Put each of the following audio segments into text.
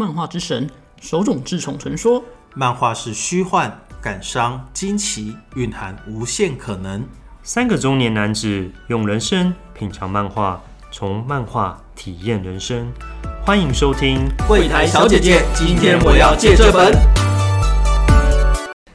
漫画之神，手冢治虫曾说：漫画是虚幻、感伤、惊奇，蕴含无限可能。三个中年男子用人生品尝漫画，从漫画体验人生。欢迎收听柜台小姐姐，今天我要借这本。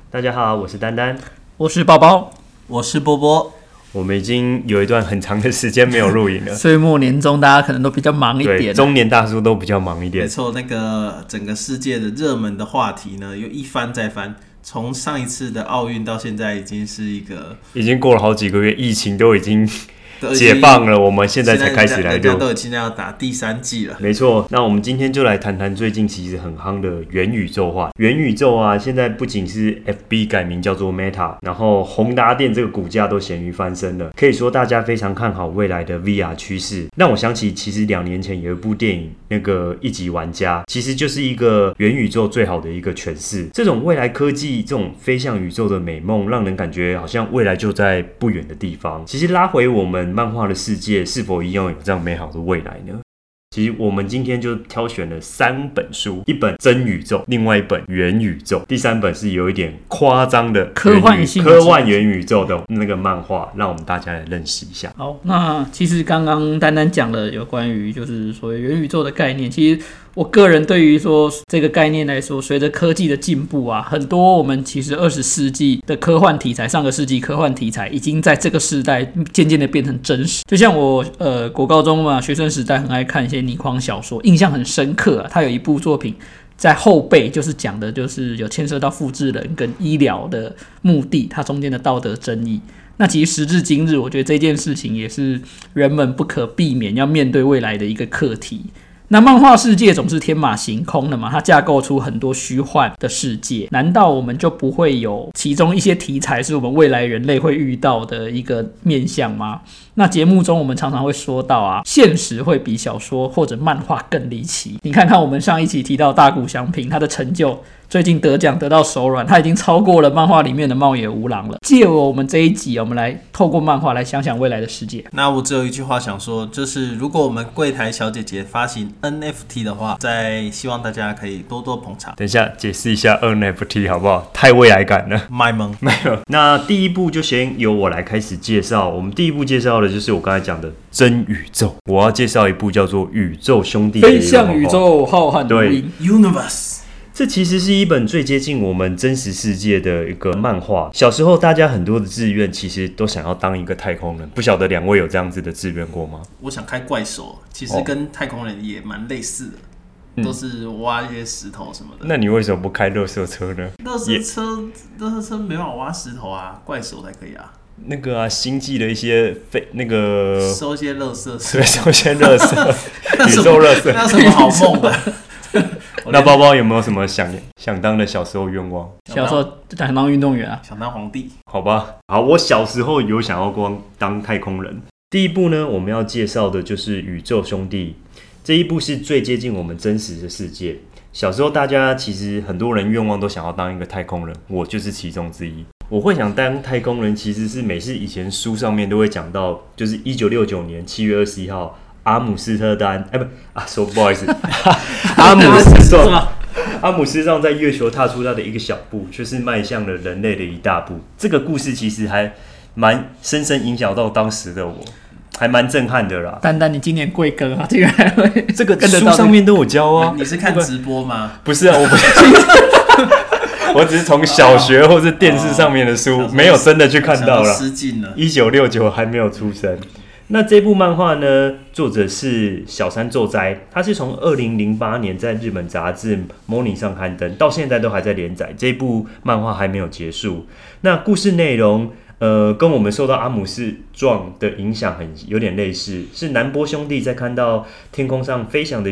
大家好，我是丹丹，我是宝宝。我是波波，我们已经有一段很长的时间没有录影了。岁末年终，大家可能都比较忙一对，点。中年大叔都比较忙一点没点。错，那个整个世界的热门的话题呢，又一翻再翻。从上一次的奥运到现在，已经是一个已经过了好几个月，疫情都已经都已经解放了，我们现在才开始来录。都已经要打第三季了。没错，那我们今天就来谈谈最近其实很夯的元宇宙化。元宇宙啊，现在不仅是 FB 改名叫做 Meta，然后宏达电这个股价都咸鱼翻身了，可以说大家非常看好未来的 VR 趋势。让我想起，其实两年前有一部电影，那个一级玩家，其实就是一个元宇宙最好的一个诠释。这种未来科技，这种飞向宇宙的美梦，让人感觉好像未来就在不远的地方。其实拉回我们漫画的世界，是否一样有这样美好的未来呢？其实我们今天就挑选了三本书，一本真宇宙，另外一本元宇宙，第三本是有一点夸张的科幻性科幻元宇宙的那个漫画，让我们大家来认识一下。好，那其实刚刚丹丹讲了有关于就是所谓元宇宙的概念，其实我个人对于说这个概念来说，随着科技的进步啊，很多我们其实二十世纪的科幻题材，上个世纪科幻题材已经在这个时代渐渐的变成真实。就像我呃国高中嘛，学生时代很爱看一些倪匡小说，印象很深刻啊。他有一部作品。在后背就是讲的，就是有牵涉到复制人跟医疗的目的，它中间的道德争议。那其实时至今日，我觉得这件事情也是人们不可避免要面对未来的一个课题。那漫画世界总是天马行空的嘛，它架构出很多虚幻的世界，难道我们就不会有其中一些题材是我们未来人类会遇到的一个面向吗？那节目中我们常常会说到啊，现实会比小说或者漫画更离奇。你看看我们上一期提到大谷祥平，他的成就最近得奖得到手软，他已经超过了漫画里面的茂野无郎了。借我们这一集，我们来透过漫画来想想未来的世界。那我只有一句话想说，就是如果我们柜台小姐姐发行 NFT 的话，再希望大家可以多多捧场。等一下解释一下 NFT 好不好？太未来感了。卖萌，没有，那第一步就先由我来开始介绍。我们第一步介绍的就是我刚才讲的真宇宙。我要介绍一部叫做《宇宙兄弟》飞个漫画。向宇宙浩瀚无对垠。Universe，这其实是一本最接近我们真实世界的一个漫画。小时候，大家很多的志愿其实都想要当一个太空人。不晓得两位有这样子的志愿过吗？我想开怪手，其实哦跟太空人也蛮类似的，都是挖一些石头什么的。那你为什么不开热色车呢？乐色车，乐色车没办法挖石头啊，怪手才可以啊，那个啊，星际的一些非那个，收一些乐色。所以首先热色，宇宙热色。那有什么好梦的？那包包有没有什么想想当的小时候愿望？小时候就想当运动员啊，想当皇帝，好吧，好，我小时候有想要光当太空人。第一部呢，我们要介绍的就是《宇宙兄弟》这一部是最接近我们真实的世界。小时候大家其实很多人愿望都想要当一个太空人，我就是其中之一。我会想当太空人，其实是每次以前书上面都会讲到，就是一九六九年七月二十一号，阿姆斯特丹，哎、不啊，说不好意思，阿姆斯壮，阿姆斯壮在月球踏出他的一个小步，却是迈向了人类的一大步。这个故事其实还蛮深深影响到当时的我，还蛮震撼的啦。丹丹，你今年贵庚啊？竟然会这个跟得到书上面都有教啊，你是看直播吗？不是啊，我不是，我只是从小学或是电视上面的书，哦没有真的去看到了。失禁了。一九六九还没有出生。那这部漫画呢，作者是小山宙哉，他是从二零零八年在日本杂志《Morning》上刊登，到现在都还在连载。这部漫画还没有结束。那故事内容，呃，跟我们受到阿姆斯壮的影响很有点类似，是南波兄弟在看到天空上飞翔的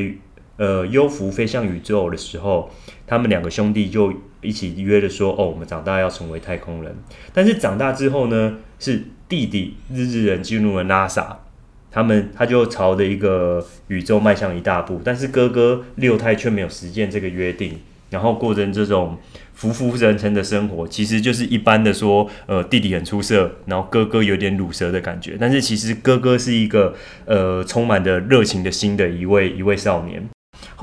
呃幽浮飞向宇宙的时候，他们两个兄弟就一起约了说，哦，我们长大要成为太空人。但是长大之后呢，是弟弟日日人进入了 NASA，他们他就朝着一个宇宙迈向一大步，但是哥哥六太却没有实践这个约定，然后过着这种浮浮沉沉的生活，其实就是一般的说，呃，弟弟很出色，然后哥哥有点乳蛇的感觉，但是其实哥哥是一个呃充满着热情的心的一位一位少年。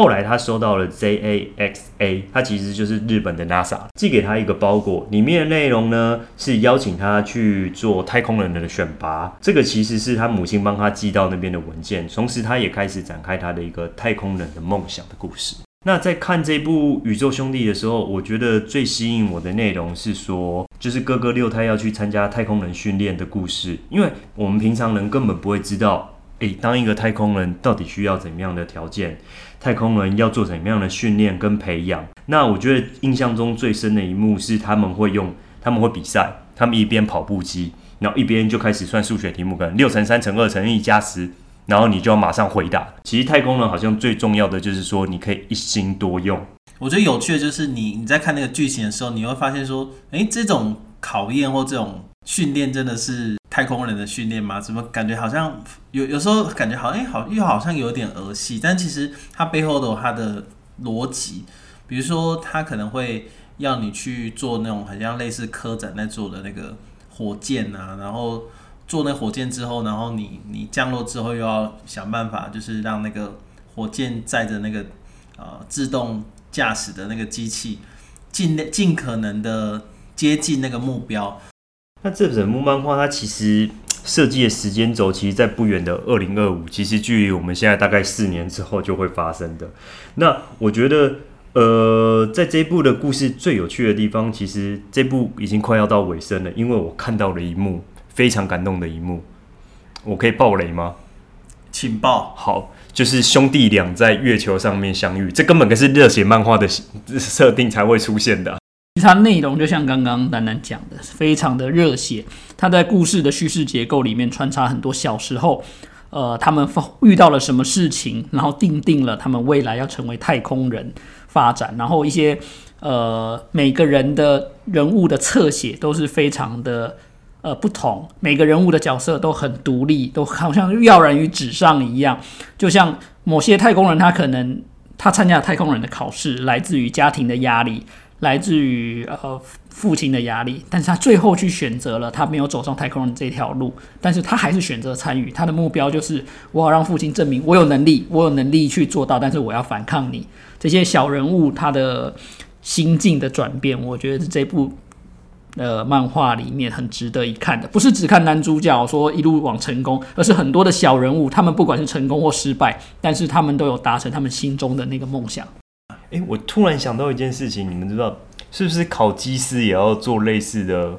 后来他收到了 JAXA，它其实就是日本的 NASA 寄给他一个包裹，里面的内容呢是邀请他去做太空人的选拔。这个其实是他母亲帮他寄到那边的文件，同时他也开始展开他的一个太空人的梦想的故事。那在看这部《宇宙兄弟》的时候，我觉得最吸引我的内容是说，就是哥哥六太要去参加太空人训练的故事，因为我们平常人根本不会知道。诶，当一个太空人到底需要怎么样的条件？太空人要做怎么样的训练跟培养？那我觉得印象中最深的一幕是他们会用，他们会比赛，他们一边跑步机，然后一边就开始算数学题目，可能六乘三乘二乘一加十，然后你就要马上回答。其实太空人好像最重要的就是说，你可以一心多用。我觉得有趣的就是你你在看那个剧情的时候，你会发现说，诶，这种考验或这种训练真的是。太空人的训练吗？怎么感觉好像有有时候感觉好像好又好像有点儿戏，但其实它背后的它的逻辑。比如说，他可能会要你去做那种很像类似科展在做的那个火箭啊，然后做那火箭之后，然后你你降落之后又要想办法，就是让那个火箭载着那个呃自动驾驶的那个机器尽尽可能的接近那个目标。那这整部漫画，它其实设计的时间轴，其实在不远的二零二五，其实距离我们现在大概四年之后就会发生的。那我觉得，呃，在这部的故事最有趣的地方，其实这部已经快要到尾声了，因为我看到了一幕非常感动的一幕，我可以爆雷吗？请爆。好，就是兄弟俩在月球上面相遇，这根本可是热血漫画的设定才会出现的。它内容就像刚刚楠楠讲的，非常的热血。他在故事的叙事结构里面穿插很多小时候，呃，他们遇到了什么事情，然后定定了他们未来要成为太空人发展，然后一些呃每个人的人物的侧写都是非常的呃不同，每个人物的角色都很独立，都好像跃然于纸上一样。就像某些太空人，他可能他参加太空人的考试，来自于家庭的压力。来自于呃父亲的压力，但是他最后去选择了他没有走上太空人这条路，但是他还是选择参与。他的目标就是我要让父亲证明我有能力，我有能力去做到，但是我要反抗你。这些小人物他的心境的转变，我觉得是这部呃漫画里面很值得一看的。不是只看男主角说一路往成功，而是很多的小人物，他们不管是成功或失败，但是他们都有达成他们心中的那个梦想。哎，我突然想到一件事情，你们知道是不是考机师也要做类似的、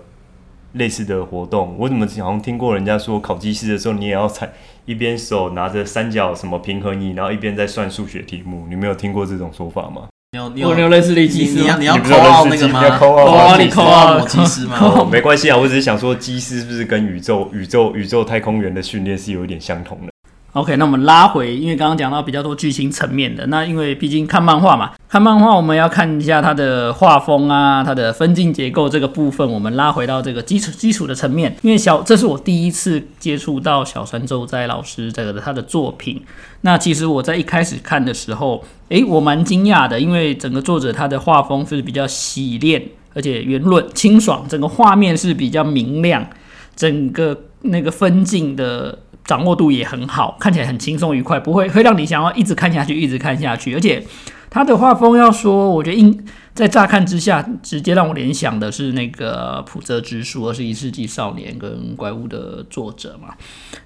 类似的活动？我怎么好像听过人家说，考机师的时候你也要踩一边手拿着三角什么平衡仪，然后一边在算数学题目。你没有听过这种说法吗？你有你有类似的机师你要你要扣号那个吗？扣号你扣号机师吗？没关系啊，我只是想说，机师是不是跟宇宙、宇宙、宇宙太空员的训练是有一点相同的？OK，那我们拉回，因为刚刚讲到比较多剧情层面的，那因为毕竟看漫画嘛，看漫画我们要看一下它的画风啊，它的分镜结构这个部分，我们拉回到这个基础基础的层面。因为小，这是我第一次接触到小山周哉老师这个他的作品。那其实我在一开始看的时候，诶，我蛮惊讶的，因为整个作者他的画风是比较洗练，而且圆润清爽，整个画面是比较明亮，整个那个分镜的。掌握度也很好，看起来很轻松愉快，不会会让你想要一直看下去，一直看下去。而且他的画风要说，我觉得应在乍看之下，直接让我联想的是那个浦泽直树，二十一世纪少年跟怪物的作者嘛。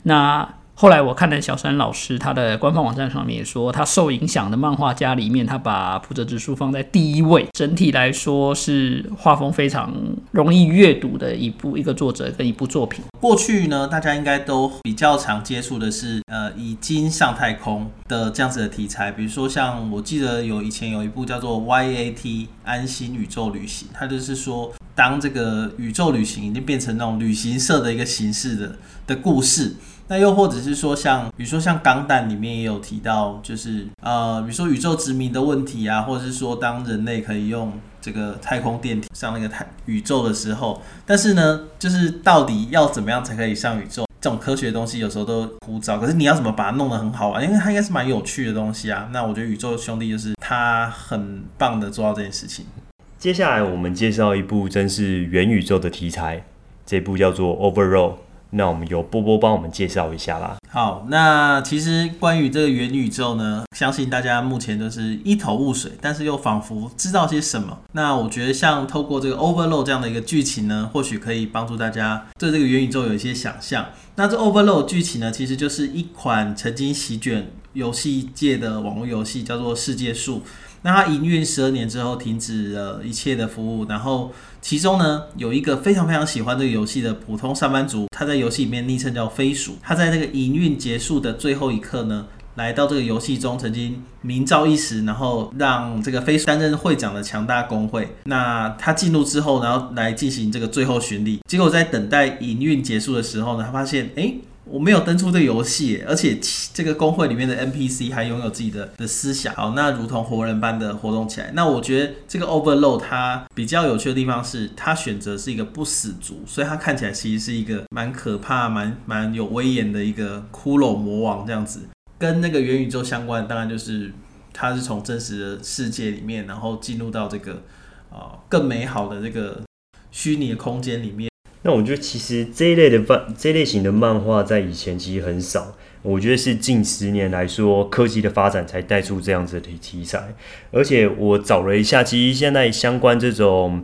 那后来我看了小山老师他的官方网站上面也说，他受影响的漫画家里面，他把浦泽直树放在第一位。整体来说是画风非常容易阅读的一部一个作者跟一部作品。过去呢，大家应该都比较常接触的是，呃，已经上太空的这样子的题材，比如说像我记得有以前有一部叫做《YAT 安心宇宙旅行》，它就是说，当这个宇宙旅行已经变成那种旅行社的一个形式的的故事。那又或者是说，像比如说像《钢弹》里面也有提到，就是呃，比如说宇宙殖民的问题啊，或者是说当人类可以用这个太空电梯上那个太宇宙的时候，但是呢，就是到底要怎么样才可以上宇宙？这种科学的东西有时候都枯燥，可是你要怎么把它弄得很好玩？因为它应该是蛮有趣的东西啊。那我觉得宇宙兄弟就是他很棒的做到这件事情。接下来我们介绍一部真是元宇宙的题材，这部叫做《Overall》。那我们由波波帮我们介绍一下啦。好，那其实关于这个元宇宙呢，相信大家目前都是一头雾水，但是又仿佛知道些什么。那我觉得像透过这个 Overload 这样的一个剧情呢，或许可以帮助大家对这个元宇宙有一些想象。那这 Overload 剧情呢，其实就是一款曾经席卷游戏界的网络游戏，叫做《世界树》。那它营运十二年之后停止了一切的服务，然后其中呢有一个非常非常喜欢这个游戏的普通上班族，他在游戏里面昵称叫飞鼠，他在那个营运结束的最后一刻呢，来到这个游戏中曾经名噪一时，然后让这个飞鼠担任会长的强大工会。那他进入之后，然后来进行这个最后巡礼，结果在等待营运结束的时候呢，他发现哎。我没有登出这个游戏，而且这个工会里面的 NPC 还拥有自己的的思想，好，那如同活人般的活动起来。那我觉得这个 Overload 它比较有趣的地方是，它选择是一个不死族，所以它看起来其实是一个蛮可怕、蛮蛮有威严的一个骷髅魔王这样子。跟那个元宇宙相关，当然就是它是从真实的世界里面，然后进入到这个啊更美好的这个虚拟的空间里面。那我觉得其实这一类的漫这类型的漫画在以前其实很少，我觉得是近十年来说科技的发展才带出这样子的题材。而且我找了一下，其实现在相关这种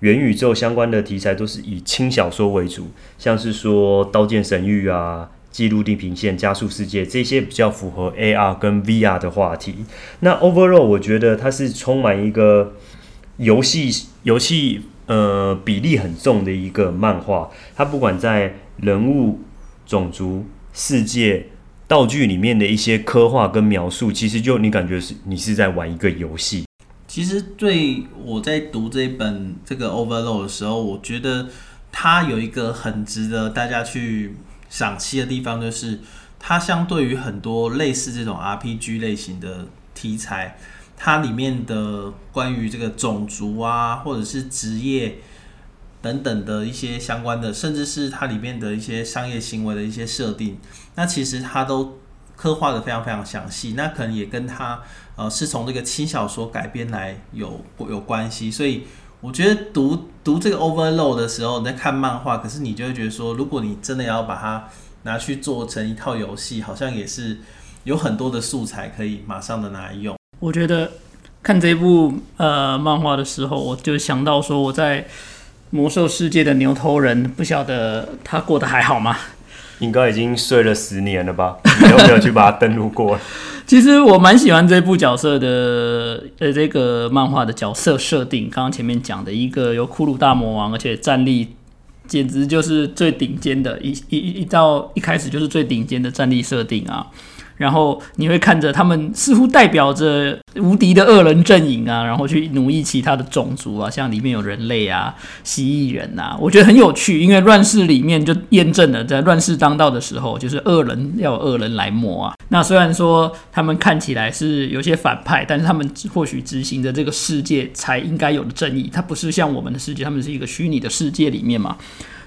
元宇宙相关的题材都是以轻小说为主，像是说《刀剑神域》啊、《记录地平线》、《加速世界》这些比较符合 AR 跟 VR 的话题。那 Overall 我觉得它是充满一个游戏游戏。呃，比例很重的一个漫画，它不管在人物、种族、世界、道具里面的一些刻画跟描述，其实就你感觉是你是在玩一个游戏。其实对我在读这本这个 Overload 的时候，我觉得它有一个很值得大家去赏析的地方，就是它相对于很多类似这种 RPG 类型的题材。它里面的关于这个种族啊，或者是职业等等的一些相关的，甚至是它里面的一些商业行为的一些设定，那其实它都刻画的非常非常详细。那可能也跟它呃是从这个轻小说改编来有有关系。所以我觉得读读这个 Overload 的时候，你在看漫画，可是你就会觉得说，如果你真的要把它拿去做成一套游戏，好像也是有很多的素材可以马上的拿来用。我觉得看这部呃漫画的时候，我就想到说我在魔兽世界的牛头人，不晓得他过得还好吗？应该已经睡了十年了吧？你有没有去把它登录过？其实我蛮喜欢这部角色的，呃，这个漫画的角色设定。刚刚前面讲的一个有骷髅大魔王，而且战力简直就是最顶尖的，一一一到一开始就是最顶尖的战力设定啊。然后你会看着他们似乎代表着无敌的恶人阵营啊，然后去奴役其他的种族啊，像里面有人类啊、蜥蜴人呐，我觉得很有趣。因为乱世里面就验证了，在乱世当道的时候，就是恶人要有恶人来磨啊。那虽然说他们看起来是有些反派，但是他们或许执行的这个世界才应该有的正义，它不是像我们的世界，他们是一个虚拟的世界里面嘛。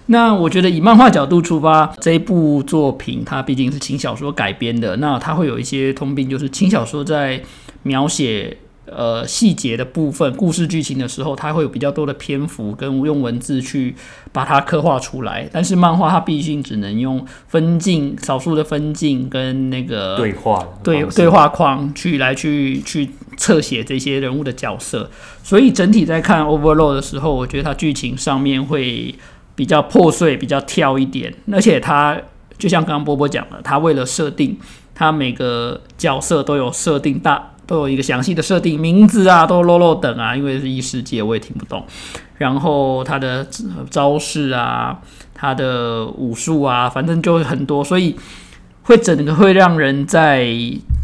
那我觉得以漫画角度出发，这一部作品它毕竟是轻小说改编的，那它会有一些通病，就是轻小说在描写呃细节的部分、故事剧情的时候，它会有比较多的篇幅跟用文字去把它刻画出来。但是漫画它毕竟只能用分镜、少数的分镜跟那个对话对对话框去来去去侧写这些人物的角色，所以整体在看 Overload 的时候，我觉得它剧情上面会。比较破碎，比较跳一点，而且它就像刚刚波波讲的，它为了设定，它每个角色都有设定，大都有一个详细的设定，名字啊都漏漏等啊，因为是异世界，我也听不懂。然后它的招式啊，它的武术啊，反正就很多，所以会整个会让人在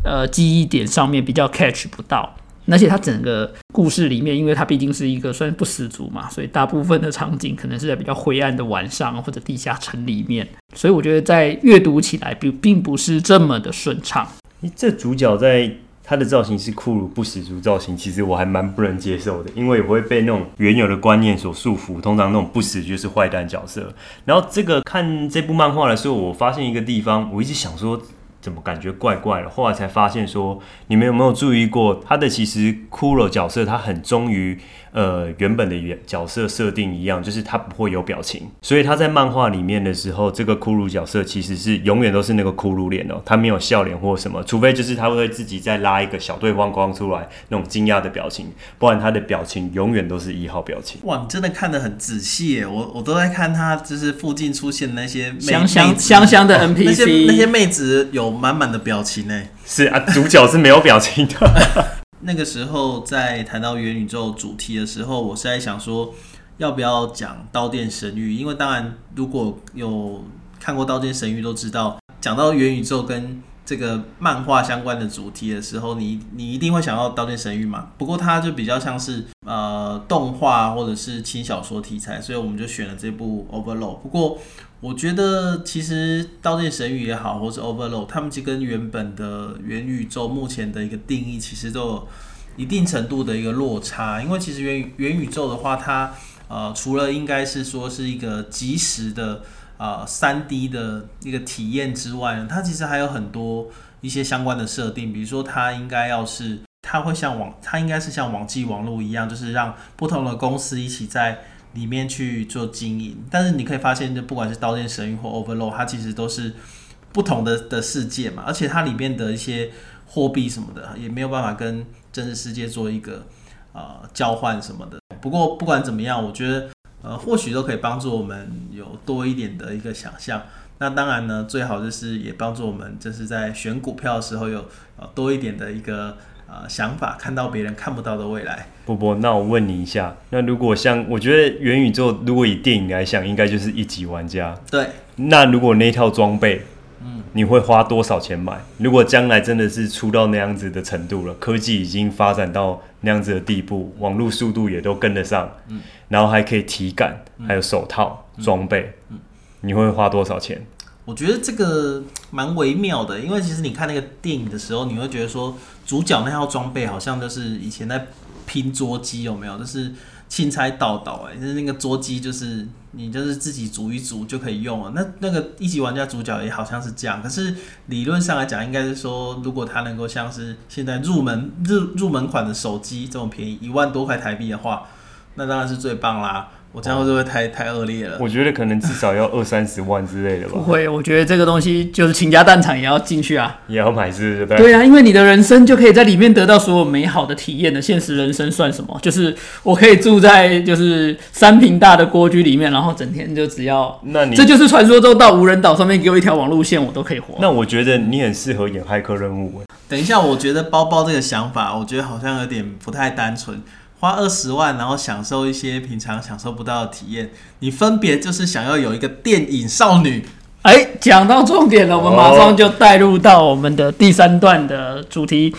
呃记忆点上面比较 catch 不到。而且它整个故事里面，因为它毕竟是一个算不死族嘛，所以大部分的场景可能是在比较灰暗的晚上或者地下城里面，所以我觉得在阅读起来并并不是这么的顺畅。这主角在他的造型是骷髅不死族造型，其实我还蛮不能接受的，因为也会被那种原有的观念所束缚。通常那种不死就是坏蛋角色。然后这个看这部漫画的时候，我发现一个地方，我一直想说。怎么感觉怪怪的？后来才发现说，你们有没有注意过，他的其实骷髅角色他很忠于呃原本的原角色设定一样，就是他不会有表情，所以他在漫画里面的时候，这个骷髅角色其实是永远都是那个骷髅脸哦，他没有笑脸或什么，除非就是他会自己再拉一个小对方光出来那种惊讶的表情，不然他的表情永远都是一号表情。哇，你真的看得很仔细耶！我我都在看他，就是附近出现那些香香香香的那些 NPC 那些妹子有满满的表情呢。是啊，主角是没有表情的。那个时候在谈到元宇宙主题的时候，我是在想说，要不要讲《刀剑神域》？因为当然，如果有看过《刀剑神域》，都知道讲到元宇宙跟这个漫画相关的主题的时候，你你一定会想到《刀剑神域》嘛。不过它就比较像是呃动画或者是轻小说题材，所以我们就选了这部《Overload》。不过我觉得其实《刀剑神域》也好，或是《Overload》，他们其实跟原本的元宇宙目前的一个定义，其实都有一定程度的一个落差。因为其实元元宇宙的话，它呃除了应该是说是一个即时的呃三 D 的一个体验之外呢，它其实还有很多一些相关的设定，比如说它应该要是它会像网，它应该是像网际网络一样，就是让不同的公司一起在里面去做经营。但是你可以发现，就不管是《刀剑神域》或《Overload》，它其实都是不同的的世界嘛，而且它里面的一些货币什么的也没有办法跟真实世界做一个呃交换什么的。不过不管怎么样，我觉得呃或许都可以帮助我们有多一点的一个想象。那当然呢，最好就是也帮助我们，就是在选股票的时候有呃多一点的一个呃想法，看到别人看不到的未来。波波，那我问你一下，那如果像我觉得元宇宙，如果以电影来想，应该就是一级玩家。对，那如果那套装备，嗯，你会花多少钱买？如果将来真的是出到那样子的程度了，科技已经发展到那样子的地步，网络速度也都跟得上，嗯，然后还可以体感，还有手套装备，嗯你会花多少钱？我觉得这个蛮微妙的，因为其实你看那个电影的时候，你会觉得说主角那套装备好像就是以前在拼桌机有没有？就是钦差倒倒哎，就是那个桌机就是你就是自己组一组就可以用了。那那个一级玩家主角也好像是这样，可是理论上来讲，应该是说如果它能够像是现在入门入入门款的手机这么便宜，一万多块台币的话，那当然是最棒啦。我这样会不会太太恶劣了？我觉得可能至少要二三十万之类的吧，不会，我觉得这个东西就是倾家荡产也要进去啊。也要买是不是？对啊，因为你的人生就可以在里面得到所有美好的体验的。现实人生算什么？就是我可以住在就是三平大的蜗居里面，然后整天就只要，那你这就是传说中到无人岛上面给我一条网路线，我都可以活。那我觉得你很适合演骇客任务欸。等一下，我觉得包包这个想法，我觉得好像有点不太单纯。花二十万，然后享受一些平常享受不到的体验，你分别就是想要有一个电影少女。哎，讲到重点了，我们马上就带入到我们的第三段的主题。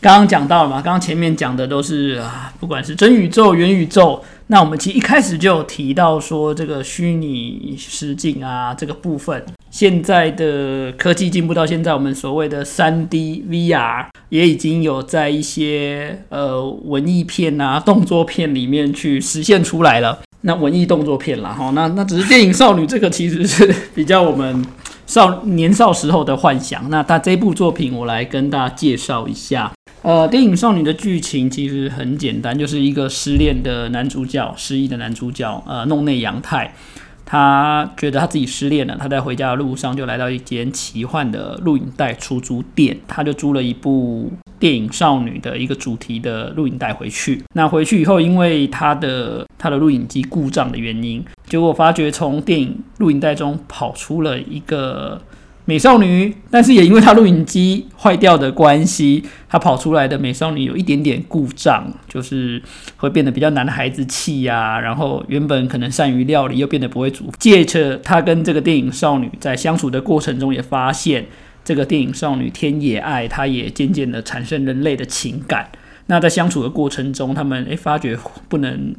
刚刚讲到了嘛，刚刚前面讲的都是啊，不管是真宇宙、元宇宙，那我们其实一开始就有提到说这个虚拟实境啊这个部分，现在的科技进步到现在，我们所谓的三 D VR 也已经有在一些呃文艺片啊、动作片里面去实现出来了。那文艺动作片啦，哈，那那只是电影少女这个其实是比较我们少年少时候的幻想。那他这部作品，我来跟大家介绍一下。呃，电影少女的剧情其实很简单，就是一个失恋的男主角，失忆的男主角，呃，弄内阳太，他觉得他自己失恋了，他在回家的路上就来到一间奇幻的录影带出租店，他就租了一部电影少女的一个主题的录影带回去。那回去以后，因为他的他的录影机故障的原因，结果发觉从电影录影带中跑出了一个美少女，但是也因为她录影机坏掉的关系，她跑出来的美少女有一点点故障，就是会变得比较男孩子气呀、然后原本可能善于料理，又变得不会煮。借着她跟这个电影少女在相处的过程中，也发现这个电影少女天野爱，她也渐渐的产生人类的情感。那在相处的过程中，他们诶发觉不能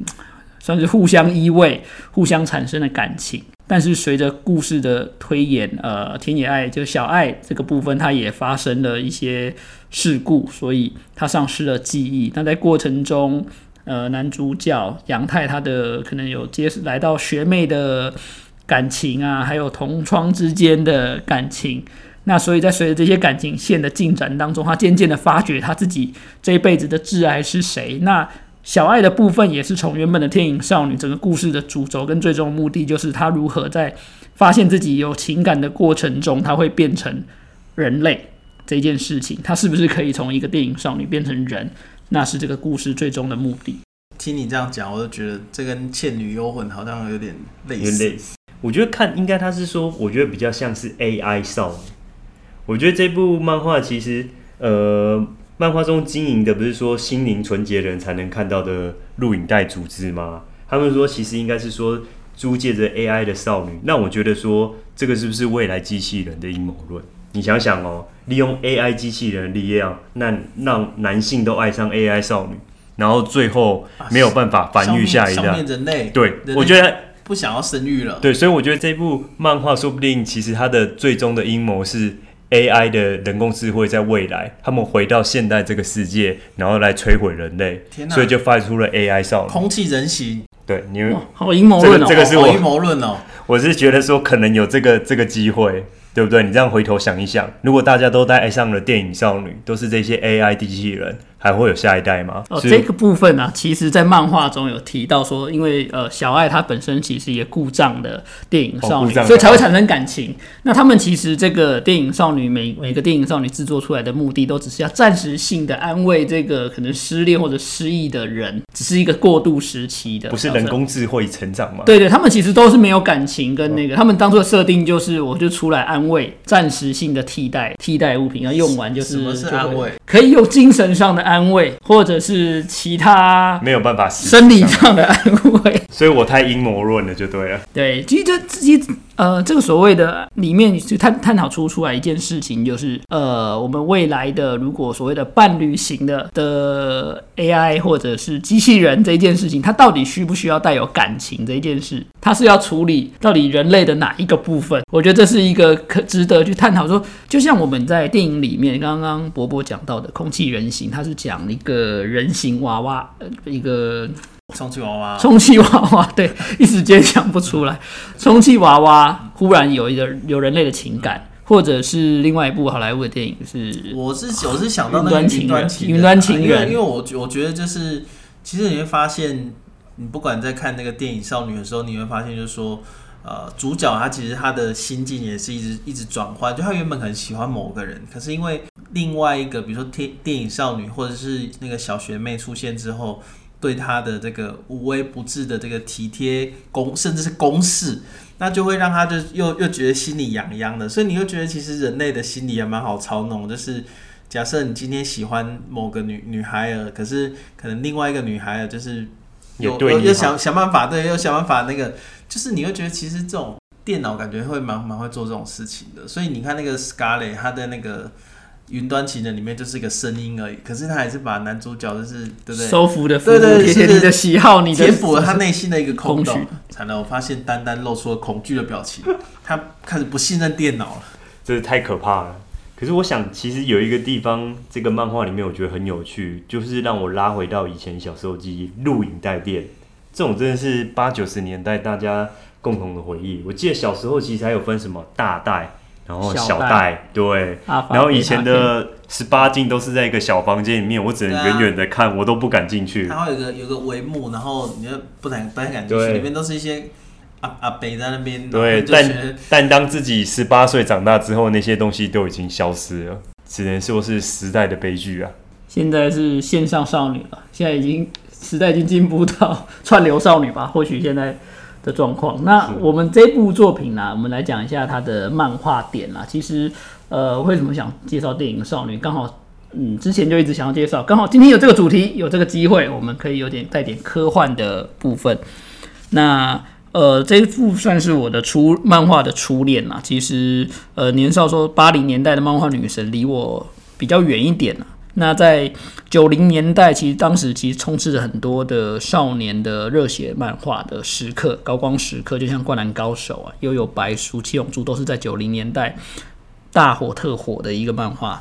算是互相依偎、互相产生的感情。但是随着故事的推演，呃，田野爱就小爱这个部分，它也发生了一些事故，所以他丧失了记忆。那在过程中，呃，男主角杨太他的可能有接来到学妹的感情啊，还有同窗之间的感情。那所以在随着这些感情线的进展当中，他渐渐的发觉他自己这一辈子的挚爱是谁。那小爱的部分也是从原本的天影少女，整个故事的主轴跟最终目的，就是她如何在发现自己有情感的过程中，她会变成人类这件事情，她是不是可以从一个电影少女变成人，那是这个故事最终的目的。听你这样讲，我就觉得这跟《倩女幽魂》好像有点类似。类似。我觉得看应该他是说，我觉得比较像是 AI 少女。我觉得这部漫画其实，呃，漫画中经营的不是说心灵纯洁人才能看到的录影带组织吗？他们说其实应该是说租借着 AI 的少女。那我觉得说这个是不是未来机器人的阴谋论？你想想哦，利用 AI 机器人的力量，那让男性都爱上 AI 少女，然后最后没有办法繁育下一代。人类，对我觉得不想要生育了。对，所以我觉得这部漫画说不定其实它的最终的阴谋是 AI 的人工智慧在未来，他们回到现代这个世界，然后来摧毁人类，天所以就发出了 AI 少女。空气人形，对，你们，好阴谋论哦！这个是我阴谋论哦。我是觉得说可能有这个这个机会，对不对？你这样回头想一想，如果大家都爱上了电影少女，都是这些 AI 机器人，还会有下一代吗？哦，这个部分呢、其实，在漫画中有提到说，因为呃，小爱她本身其实也故障的电影少女，所以才会产生感情。那他们其实这个电影少女每每个电影少女制作出来的目的，都只是要暂时性的安慰这个可能失恋或者失忆的人，只是一个过渡时期的，不是人。工智慧成长吗？对对，他们其实都是没有感情跟那个，他们当初的设定就是，我就出来安慰，暂时性的替代替代物品，要用完就是什么是安慰？可以用精神上的安慰，或者是其他没有办法生理上的安慰。所以我太阴谋论了，就对了。对，其实这其实呃，这个所谓的里面就探探讨出出来一件事情，就是呃，我们未来的如果所谓的伴侣型的的 AI 或者是机器人这一件事情，它到底需不需要带有感情这一件事？它是要处理到底人类的哪一个部分？我觉得这是一个可值得去探讨说。就像我们在电影里面刚刚伯伯讲到的空气人形，它是讲一个人形娃娃，呃，一个充气娃娃，充气娃娃，对，一时间想不出来。充气娃娃忽然有一个有人类的情感，或者是另外一部好莱坞的电影是我是我是想到那个云端情人云端情人因为我我觉得就是，其实你会发现，你不管在看那个电影少女的时候，你会发现就是说，呃，主角他其实他的心境也是一直一直转换，就他原本很喜欢某个人，可是因为另外一个，比如说电电影少女或者是那个小学妹出现之后。对他的这个无微不至的这个体贴公，甚至是公式，那就会让他就又又觉得心里痒痒的，所以你又觉得其实人类的心理也蛮好操弄，就是假设你今天喜欢某个女女孩儿，可是可能另外一个女孩儿就是有又又想想办法，对，又想办法那个，就是你会觉得其实这种电脑感觉会蛮蛮会做这种事情的，所以你看那个 Scarlet 他的那个。云端情人里面就是一个声音而已，可是他还是把男主角就是对不对？收服的服对对服帖帖是你的喜好，你的填补了他内心的一个空洞空虚。惨了，我发现丹丹露出了恐惧的表情，他开始不信任电脑了。这是太可怕了。可是我想，其实有一个地方，这个漫画里面我觉得很有趣，就是让我拉回到以前小时候记忆，录影带店，这种真的是八九十年代大家共同的回忆。我记得小时候其实还有分什么大袋，然后小袋小，对，然后以前的十八禁都是在一个小房间里面，我只能远远的看，我都不敢进去。然后有个有个帷幕，然后你就不敢不太敢进去，对里面都是一些阿阿北在那边，对，但但当自己十八岁长大之后，那些东西都已经消失了，只能说是时代的悲剧啊。现在是线上少女了，现在已经时代已经进步到串流少女吧？或许现在的状况。那我们这部作品呢、我们来讲一下它的漫画点啦。其实，呃，为什么想介绍电影少女？刚好，嗯，之前就一直想要介绍，刚好今天有这个主题，有这个机会，我们可以有点带点科幻的部分。那呃，这一部算是我的初漫画的初恋啦。其实，呃，年少说八零年代的漫画女神离我比较远一点啦。那在九零年代，其实当时其实充斥着很多的少年的热血漫画的时刻，高光时刻，就像《灌篮高手》啊、《悠悠白书》、《七龙珠》都是在九零年代大火特火的一个漫画。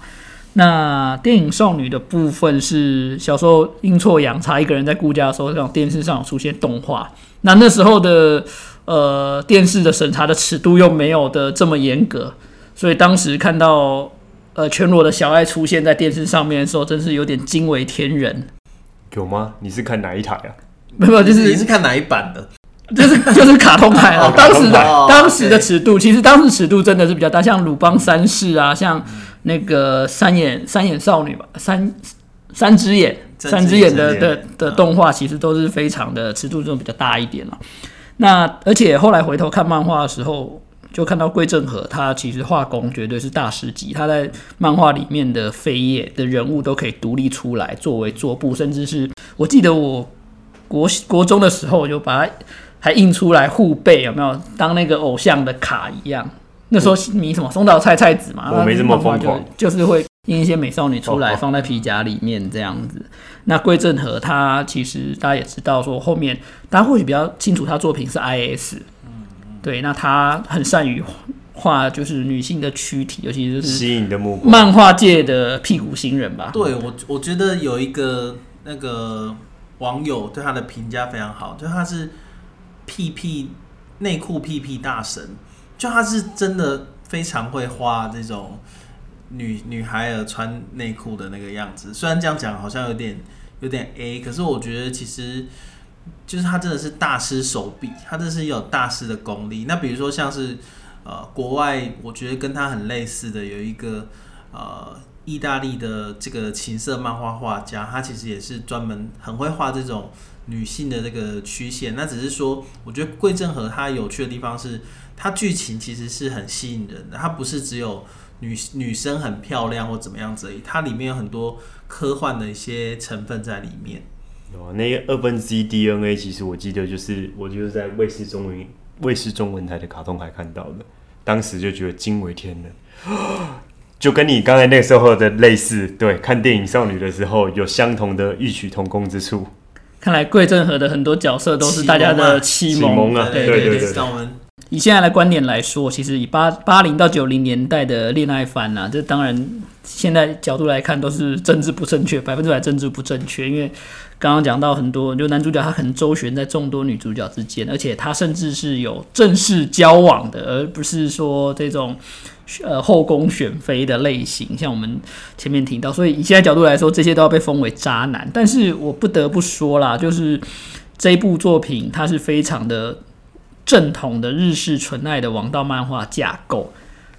那电影少女的部分是小时候阴错阳差，一个人在顾家的时候，那种电视上有出现动画。那那时候的呃电视的审查的尺度又没有的这么严格，所以当时看到呃全裸的小爱出现在电视上面的时候，真是有点惊为天人。有吗？你是看哪一台啊？没有，就是你是看哪一版的？就是 就是卡通台啊哦，当时的当时的尺度，其实当时尺度真的是比较大，像鲁邦三世啊，像那个三眼三眼少女吧，三三只眼三只眼的的的动画，其实都是非常的尺度这种比较大一点了。那而且后来回头看漫画的时候，就看到桂正和他其实画工绝对是大师级，他在漫画里面的扉页的人物都可以独立出来作为桌布，甚至是我记得我国国中的时候我就把它还印出来护背，有没有当那个偶像的卡一样？那时候迷什么松岛菜菜子嘛，我没这么疯狂就就是会印一些美少女出来放在皮夹里面这样子。那桂正和他其实大家也知道，说后面大家或许比较清楚他作品是 IS，对，那他很善于画就是女性的躯体，尤其就是吸引你的目光。漫画界的屁股新人吧。对我，我觉得有一个那个网友对他的评价非常好，就他是屁屁内裤屁屁大神，就他是真的非常会画这种女女孩儿穿内裤的那个样子。虽然这样讲好像有点有点 A，可是我觉得其实就是他真的是大师手笔，他这是有大师的功力。那比如说像是呃国外，我觉得跟他很类似的有一个呃意大利的这个情色漫画画家，他其实也是专门很会画这种女性的这个曲线。那只是说，我觉得桂正和他有趣的地方是，他剧情其实是很吸引人的，它不是只有女女生很漂亮或怎么样子而已，它里面有很多科幻的一些成分在里面。哦，那个二分之一 DNA，其实我记得就是我就是在卫视中文卫视中文台的卡通台看到的，当时就觉得惊为天人，就跟你刚才那个时候的类似。对，看电影少女的时候有相同的异曲同工之处。看来桂正和的很多角色都是大家的启启蒙啊对对对以现在的观点来说，其实以八八零到九零年代的恋爱番啊，这当然现在角度来看都是政治不正确，百分之百政治不正确。因为刚刚讲到很多，就男主角他很周旋在众多女主角之间，而且他甚至是有正式交往的，而不是说这种呃后宫选妃的类型。像我们前面提到，所以以现在角度来说，这些都要被封为渣男。但是我不得不说啦，就是这一部作品它是非常的。正统的日式纯爱的王道漫画架构。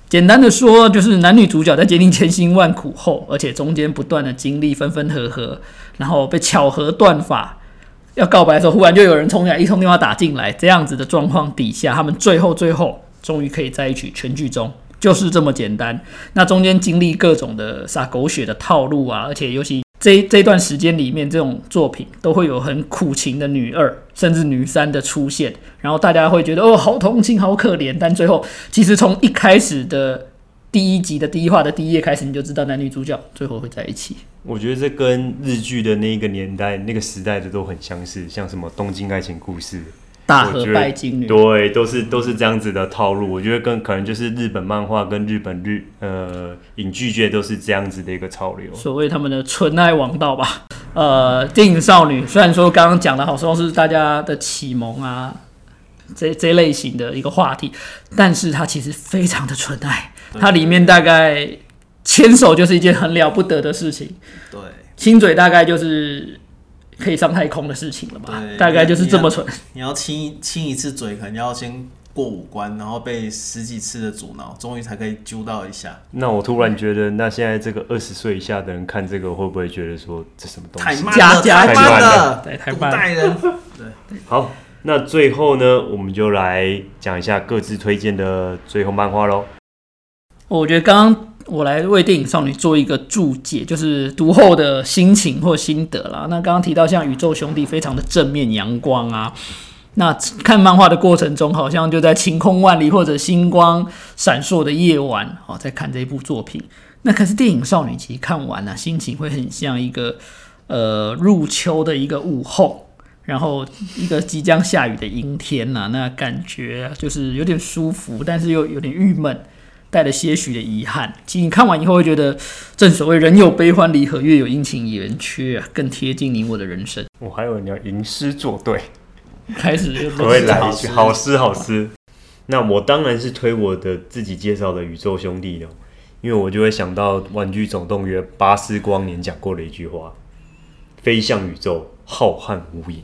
简单的说，就是男女主角在经历千辛万苦后，而且中间不断的经历分分合合，然后被巧合断发，要告白的时候，忽然就有人冲进来，一通电话打进来，这样子的状况底下，他们最后最后终于可以在一起，全剧终就是这么简单。那中间经历各种的撒狗血的套路啊，而且尤其这这段时间里面，这种作品都会有很苦情的女二甚至女三的出现，然后大家会觉得哦，好同情，好可怜。但最后，其实从一开始的第一集的第一话的第一页开始，你就知道男女主角最后会在一起。我觉得这跟日剧的那个年代、那个时代的都很相似，像什么《东京爱情故事》，大和拜金女，对，都是都是这样子的套路。我觉得跟可能就是日本漫画跟日本日呃影剧界都是这样子的一个潮流。所谓他们的纯爱王道吧。呃，电影少女虽然说刚刚讲的好像是大家的启蒙啊，这这类型的一个话题，但是它其实非常的纯爱，它里面大概牵手就是一件很了不得的事情，对亲嘴大概就是可以上太空的事情了吧？大概就是这么蠢。你要亲一亲一次嘴，可能要先过五关，然后被十几次的阻挠，终于才可以揪到一下。那我突然觉得，那现在这个二十岁以下的人看这个，会不会觉得说这什么东西？太慢了，太加慢了，对太慢了代人。好，那最后呢，我们就来讲一下各自推荐的最后漫画喽。我觉得刚刚我来为电影少女做一个注解，就是读后的心情或心得啦。那刚刚提到像宇宙兄弟非常的正面阳光啊，那看漫画的过程中，好像就在晴空万里或者星光闪烁的夜晚哦，在看这一部作品。那可是电影少女其实看完啊，心情会很像一个呃入秋的一个午后。然后一个即将下雨的阴天呐、那感觉就是有点舒服，但是又有点郁闷，带了些许的遗憾。其实你看完以后会觉得，正所谓人有悲欢离合，月有阴晴圆缺啊，更贴近你我的人生。我还以为你要吟诗作对，开始就我会来一句好诗好诗。那我当然是推我的自己介绍的宇宙兄弟了，因为我就会想到《玩具总动员》巴斯光年讲过的一句话：“飞向宇宙，浩瀚无垠。”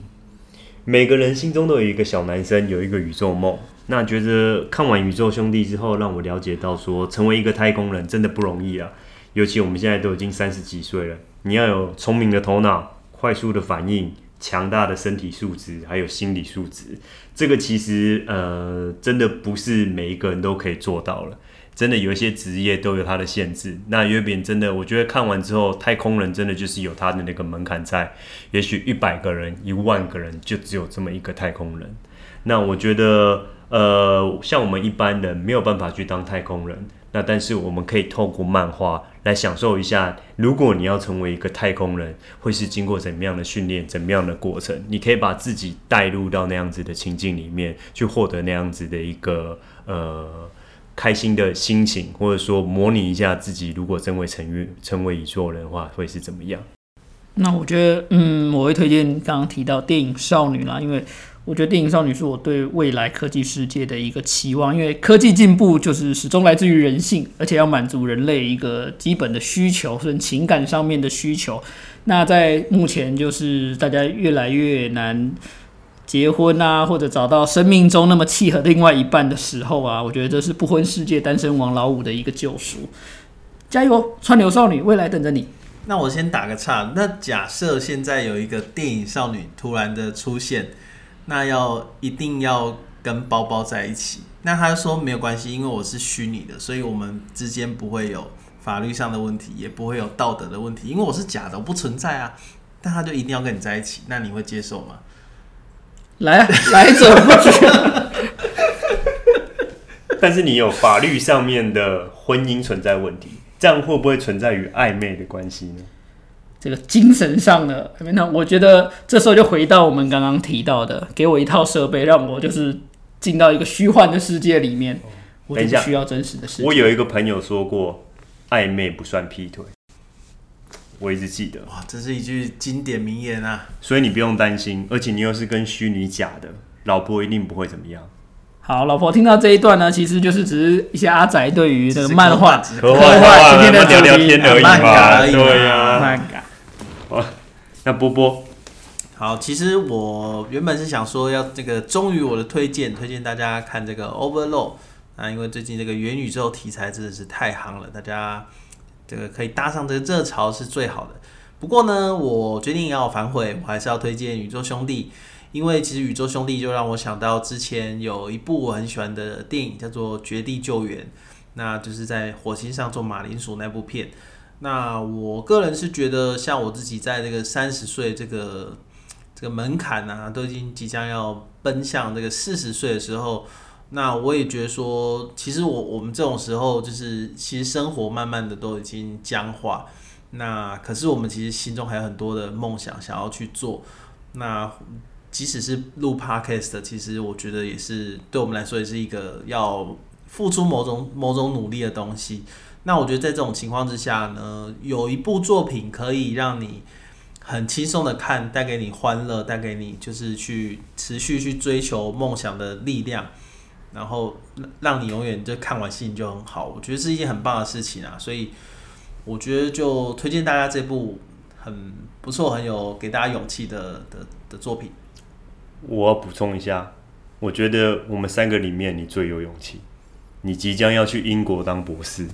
每个人心中都有一个小男生，有一个宇宙梦。那觉得看完《宇宙兄弟》之后，让我了解到说，成为一个太空人真的不容易啊！尤其我们现在都已经三十几岁了，你要有聪明的头脑、快速的反应、强大的身体素质，还有心理素质。这个其实呃，真的不是每一个人都可以做到了。真的有一些职业都有它的限制。那月饼真的，我觉得看完之后，太空人真的就是有他的那个门槛在。也许一百个人、一万个人，就只有这么一个太空人。那我觉得，呃，像我们一般人没有办法去当太空人。那但是我们可以透过漫画来享受一下，如果你要成为一个太空人，会是经过怎么样的训练、怎么样的过程？你可以把自己带入到那样子的情境里面，去获得那样子的一个呃开心的心情，或者说模拟一下自己如果真为成为成为宇宙人的话，会是怎么样？那我觉得，嗯，我会推荐刚刚提到电影《少女》啦，因为。我觉得电影少女是我对未来科技世界的一个期望，因为科技进步就是始终来自于人性，而且要满足人类一个基本的需求，是情感上面的需求。那在目前就是大家越来越难结婚啊，或者找到生命中那么契合另外一半的时候啊，我觉得这是不婚世界单身王老五的一个救赎。加油，川流少女，未来等着你。那我先打个岔，那假设现在有一个电影少女突然的出现。那要一定要跟包包在一起？那他说没有关系，因为我是虚拟的，所以我们之间不会有法律上的问题，也不会有道德的问题，因为我是假的，我不存在啊。但他就一定要跟你在一起，那你会接受吗？来，来者不拒。但是你有法律上面的婚姻存在问题，这样会不会存在于暧昧的关系呢？这个精神上的，那我觉得这时候就回到我们刚刚提到的，给我一套设备，让我就是进到一个虚幻的世界里面。我就需要真实的世界。我有一个朋友说过，暧昧不算劈腿，我一直记得。哇，这是一句经典名言啊！所以你不用担心，而且你又是跟虚拟假的，老婆一定不会怎么样。好，老婆听到这一段呢，其实就是只是一些阿宅对于这个漫画、科幻今天的聊聊天而已嘛，对呀，漫画。那波波，好，其实我原本是想说要这个忠于我的推荐，推荐大家看这个 Overload 啊，因为最近这个元宇宙题材真的是太夯了，大家这个可以搭上这个热潮是最好的。不过呢，我决定要反悔，我还是要推荐宇宙兄弟，因为其实宇宙兄弟就让我想到之前有一部我很喜欢的电影叫做《绝地救援》，那就是在火星上做马铃薯那部片。那我个人是觉得，像我自己在这个三十岁这个这个门槛啊，都已经即将要奔向这个四十岁的时候，那我也觉得说，其实我我们这种时候，就是其实生活慢慢的都已经僵化。那可是我们其实心中还有很多的梦想想要去做。那即使是录 podcast，其实我觉得也是对我们来说也是一个要付出某种某种努力的东西。那我觉得在这种情况之下呢，有一部作品可以让你很轻松的看，带给你欢乐，带给你就是去持续去追求梦想的力量，然后让你永远就看完心情就很好。我觉得是一件很棒的事情啊，所以我觉得就推荐大家这部很不错、很有给大家勇气的的的作品。我要补充一下，我觉得我们三个里面你最有勇气，你即将要去英国当博士。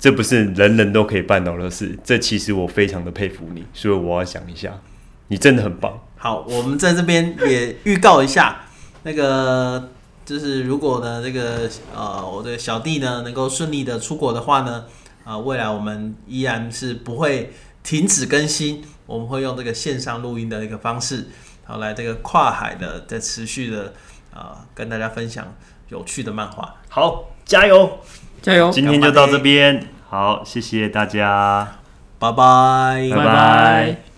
这不是人人都可以办到的事，这其实我非常的佩服你，所以我要想一下，你真的很棒。好，我们在这边也预告一下，那个就是如果呢，这个呃，我的小弟呢能够顺利的出国的话呢，啊，未来我们依然是不会停止更新，我们会用这个线上录音的一个方式，好来这个跨海的在持续的啊跟大家分享有趣的漫画。好，加油！加油！今天就到这边，好，谢谢大家，拜拜，拜拜。